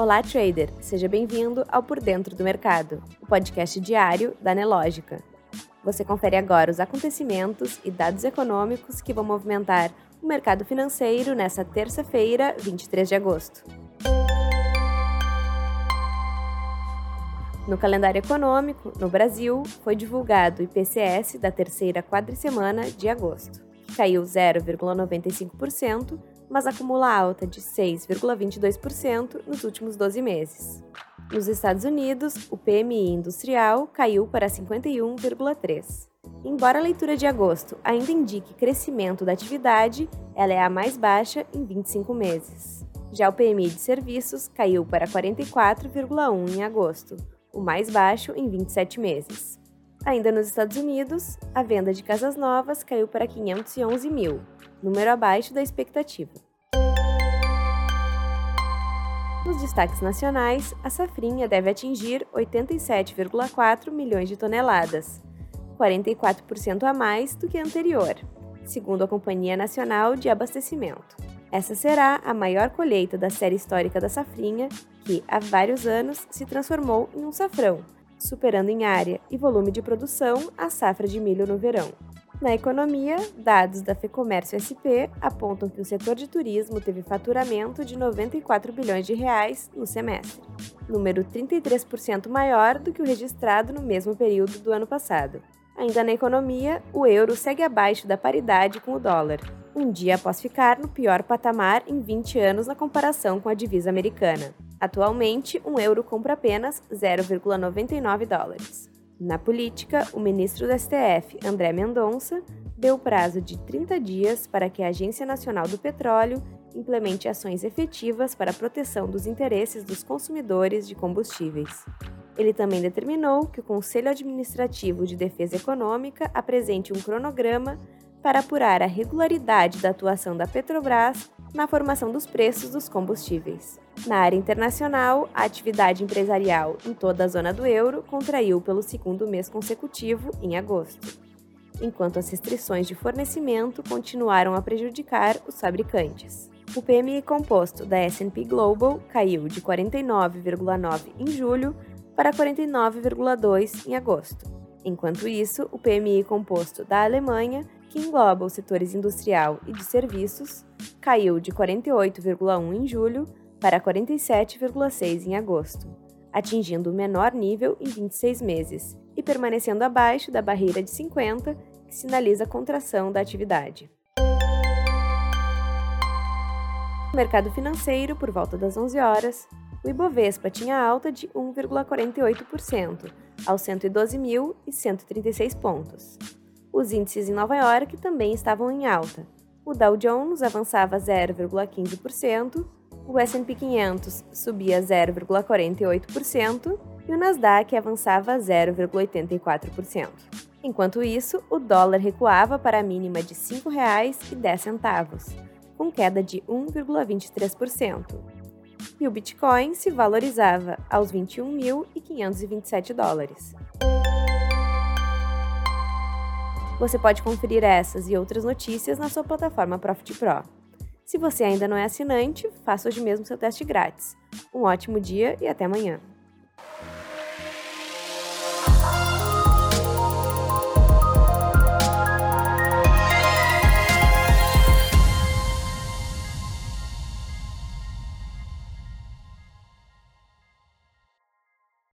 Olá, trader! Seja bem-vindo ao Por Dentro do Mercado, o podcast diário da Nelógica. Você confere agora os acontecimentos e dados econômicos que vão movimentar o mercado financeiro nesta terça-feira, 23 de agosto. No calendário econômico, no Brasil, foi divulgado o IPCS da terceira quadricemana de agosto, que caiu 0,95%, mas acumula alta de 6,22% nos últimos 12 meses. Nos Estados Unidos, o PMI industrial caiu para 51,3. Embora a leitura de agosto ainda indique crescimento da atividade, ela é a mais baixa em 25 meses. Já o PMI de serviços caiu para 44,1 em agosto, o mais baixo em 27 meses. Ainda nos Estados Unidos, a venda de casas novas caiu para 511 mil, número abaixo da expectativa. Nos destaques nacionais, a safrinha deve atingir 87,4 milhões de toneladas, 44% a mais do que a anterior, segundo a Companhia Nacional de Abastecimento. Essa será a maior colheita da série histórica da safrinha, que há vários anos se transformou em um safrão, superando em área e volume de produção a safra de milho no verão. Na economia, dados da Fecomércio SP apontam que o setor de turismo teve faturamento de 94 bilhões de reais no semestre, número 33% maior do que o registrado no mesmo período do ano passado. Ainda na economia, o euro segue abaixo da paridade com o dólar, um dia após ficar no pior patamar em 20 anos na comparação com a divisa americana. Atualmente, um euro compra apenas 0,99 dólares. Na política, o ministro do STF, André Mendonça, deu prazo de 30 dias para que a Agência Nacional do Petróleo implemente ações efetivas para a proteção dos interesses dos consumidores de combustíveis. Ele também determinou que o Conselho Administrativo de Defesa Econômica apresente um cronograma para apurar a regularidade da atuação da Petrobras na formação dos preços dos combustíveis. Na área internacional, a atividade empresarial em toda a zona do euro contraiu pelo segundo mês consecutivo em agosto, enquanto as restrições de fornecimento continuaram a prejudicar os fabricantes. O PMI composto da S&P Global caiu de 49,9 em julho para 49,2 em agosto. Enquanto isso, o PMI composto da Alemanha, que engloba os setores industrial e de serviços, caiu de 48,1 em julho para 47,6 em agosto, atingindo o menor nível em 26 meses e permanecendo abaixo da barreira de 50, que sinaliza a contração da atividade. No mercado financeiro, por volta das 11 horas, o Ibovespa tinha alta de 1,48%, aos 112.136 pontos. Os índices em Nova York também estavam em alta. O Dow Jones avançava 0,15%, o S&P 500 subia 0,48% e o Nasdaq avançava 0,84%. Enquanto isso, o dólar recuava para a mínima de R$ 5,10, com queda de 1,23%. E o Bitcoin se valorizava aos 21.527 dólares. Você pode conferir essas e outras notícias na sua plataforma Profit Pro. Se você ainda não é assinante, faça hoje mesmo seu teste grátis. Um ótimo dia e até amanhã!